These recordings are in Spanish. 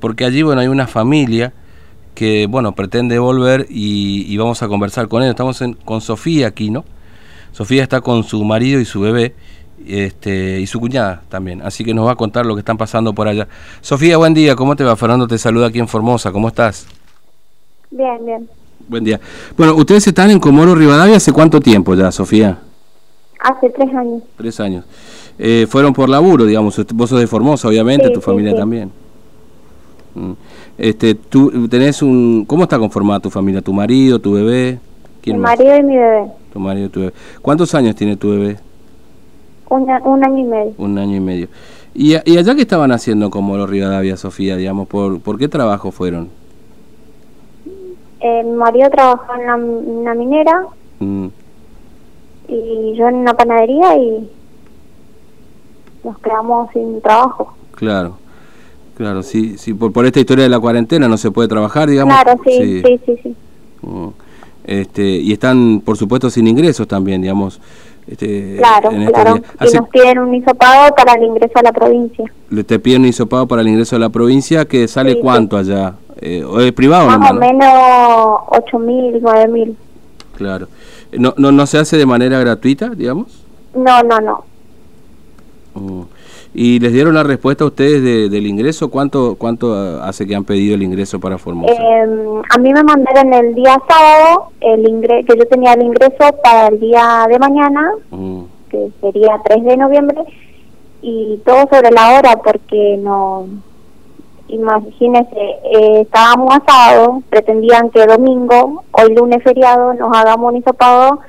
porque allí, bueno, hay una familia que, bueno, pretende volver y, vamos a conversar con ellos. Estamos con Sofía aquí, ¿no? Sofía está con su marido y su bebé este, y su cuñada también, así que nos va a contar lo que están pasando por allá. Sofía, buen día, ¿cómo te va? Fernando te saluda aquí en Formosa, ¿cómo estás? Bien, bien. Buen día. Bueno, ustedes están en Comoro Rivadavia hace cuánto tiempo ya, Sofía? Hace tres años. Tres años. Eh, fueron por laburo, digamos, vos sos de Formosa, obviamente, tu familia también. Mm. Este, tú tenés un, ¿cómo está conformada tu familia? ¿Tu marido, tu bebé? mi marido y mi bebé. Tu marido y tu bebé. ¿Cuántos años tiene tu bebé? un año y medio. Un año y medio. ¿Y, y allá qué estaban haciendo como los Rivadavia, Sofía, digamos? ¿Por, por qué trabajo fueron? Eh, mi marido trabajaba en una, minera mm. y yo en una panadería y nos quedamos sin trabajo. Claro, claro, sí, sí por, por esta historia de la cuarentena no se puede trabajar, digamos. Claro, sí, sí, sí. sí, mm. Este, y están, por supuesto, sin ingresos también, digamos. Este, claro, claro. Y nos piden un hisopado para el ingreso a la provincia. Te piden un hisopado para el ingreso a la provincia, que sale cuánto allá? Eh, ¿Es privado Más o menos 8 mil, 9 mil. Claro. ¿No, ¿No, ¿No se hace de manera gratuita, digamos? No, no, no. Mm. ¿Y les dieron la respuesta a ustedes del ingreso? ¿Cuánto cuánto hace que han pedido el ingreso para Formosa? Em, a mí me mandaron el día sábado el ingreso, que yo tenía el ingreso para el día de mañana, mm. que sería 3 de noviembre, y todo sobre la hora porque no imagínense, eh, estábamos asados, pretendían que domingo, hoy lunes feriado, nos hagamos un hisopado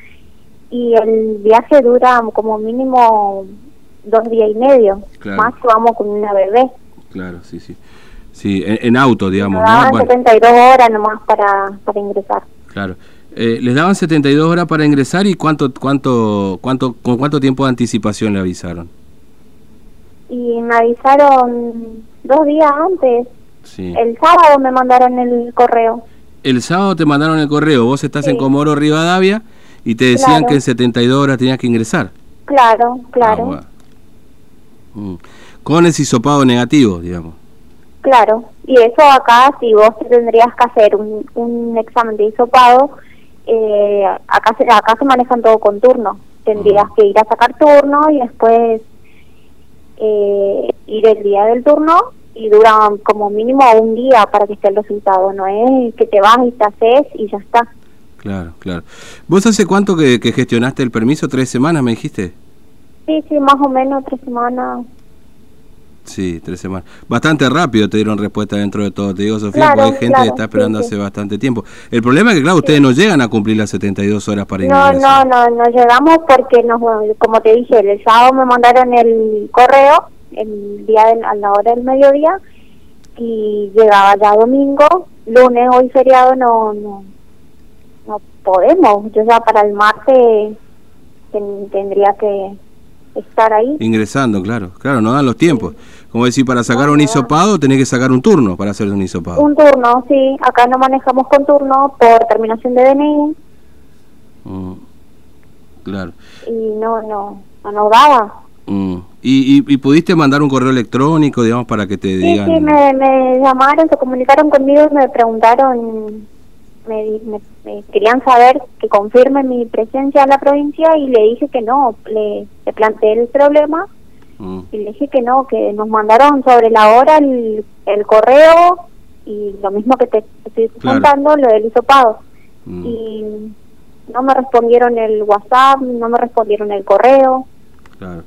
y el viaje dura como mínimo dos días y medio, más que vamos con una bebé. Claro, sí, sí. Sí, en, auto, digamos. Nos daban 72 horas nomás para, para ingresar. Claro. Eh, les daban 72 horas para ingresar y cuánto, cuánto, cuánto, con cuánto tiempo de anticipación le avisaron. Y me avisaron dos días antes. El sábado me mandaron el correo. El sábado te mandaron el correo. Vos estás en Comoro Rivadavia y te decían que en 72 horas tenías que ingresar. Claro, claro. Ah, mm. Con ese hisopado negativo, digamos. Claro, y eso acá, si vos tendrías que hacer un, un examen de hisopado, eh, acá, se, acá se manejan todo con turno. Tendrías que ir a sacar turno y después eh, ir el día del turno y dura como mínimo un día para que esté el resultado, no es que te vas y te haces y ya está. Claro, claro. ¿Vos hace cuánto que, gestionaste el permiso? ¿Tres semanas me dijiste? Sí, sí, más o menos tres semanas. Sí, tres semanas. Bastante rápido te dieron respuesta dentro de todo, te digo, Sofía, porque hay gente que está esperando hace bastante tiempo. El problema es que, claro, ustedes no llegan a cumplir las 72 horas para. No, no, no, no llegamos porque, nos, como te dije, el sábado me mandaron el correo el día a la hora del mediodía y llegaba ya domingo, lunes, hoy feriado no, no, no podemos. Yo ya para el martes tendría que estar ahí. Ingresando, claro, claro, no dan los tiempos. Como decir, para sacar un hisopado tenés que sacar un turno para hacer un hisopado. Un turno, sí. Acá no manejamos con turno por terminación de DNI. Mm, claro. Y no, no, no nos daba. Mm. ¿Y, y, pudiste mandar un correo electrónico, digamos, para que te digan? Sí, me, me llamaron, se comunicaron conmigo y me preguntaron, me, me, querían saber que confirme mi presencia en la provincia y le dije que no, le, planteé el problema mm. y le dije que no, que nos mandaron sobre la hora el, el correo y lo mismo que te estoy contando, lo del hisopado. Mm. Y no me respondieron el WhatsApp, no me respondieron el correo. Claro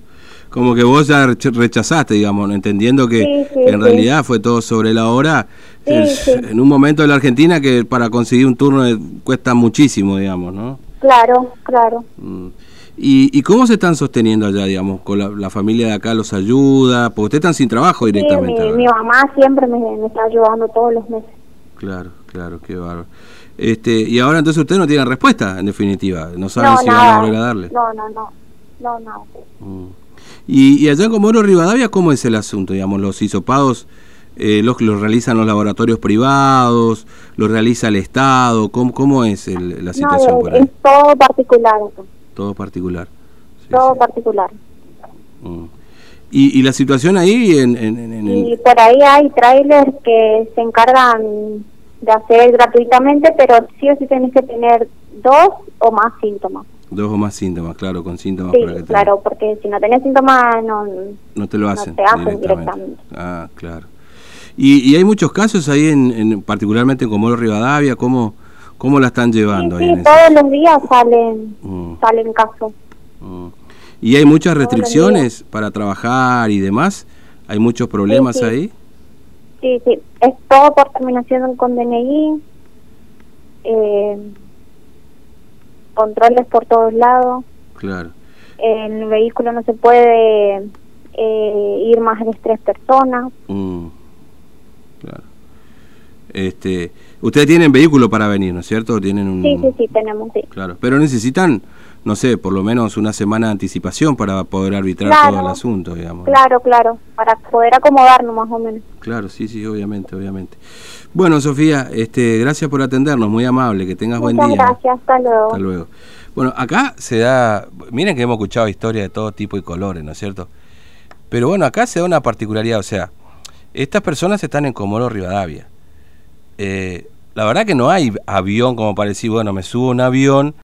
como que vos ya rechazaste, digamos, entendiendo que en realidad fue todo sobre la hora. en un momento de la Argentina que para conseguir un turno cuesta muchísimo, digamos, ¿no? Claro, claro. Mm. ¿Y, cómo se están sosteniendo allá, digamos? ¿Con la, familia de acá los ayuda? Porque ustedes están sin trabajo directamente. Mi, mi, mamá siempre me, está ayudando todos los meses. Claro, claro, qué bárbaro. Este, y ahora entonces ustedes no tienen respuesta, en definitiva. No saben si van a volver a darle. No, no, no. No, no. Mm. Y, allá en Comoro Rivadavia, ¿cómo es el asunto? Digamos, los hisopados eh, los, los realizan los laboratorios privados, los realiza el Estado, ¿cómo, cómo es la situación por ahí? Es todo particular. Todo particular. todo particular. Mm. ¿Y, la situación ahí en, en, Y por ahí hay trailers que se encargan de hacer gratuitamente, pero sí o sí tenés que tener dos o más síntomas. Dos o más síntomas, claro, con síntomas. Sí, claro, porque si no tenés síntomas no, no te lo hacen, no te hacen directamente. Ah, claro. Y, y, hay muchos casos ahí, en, particularmente en Comoro Rivadavia, ¿cómo, cómo la están llevando? Sí, todos los días salen, mm. salen casos. Mm. ¿Y hay muchas restricciones para trabajar y demás? ¿Hay muchos problemas ahí? Sí, sí, es todo por terminación con DNI, eh, controles por todos lados. Claro. En el vehículo no se puede eh, ir más de tres personas. Mm, claro. Este, ustedes tienen vehículo para venir, ¿no es cierto? Tienen un... Sí, sí, sí, tenemos, sí. Claro, pero necesitan no sé, por lo menos una semana de anticipación para poder arbitrar todo el asunto, digamos. Claro, claro, para poder acomodarnos más o menos. Claro, sí, sí, obviamente, obviamente. Bueno, Sofía, este, gracias por atendernos, muy amable, que tengas buen día. gracias, hasta luego. Hasta luego. Bueno, acá se da, miren que hemos escuchado historias de todo tipo y colores, ¿no es cierto? Pero bueno, acá se da una particularidad, o sea, estas personas están en Comoro Rivadavia. Eh, la verdad que no hay avión como para decir, bueno, me subo a un avión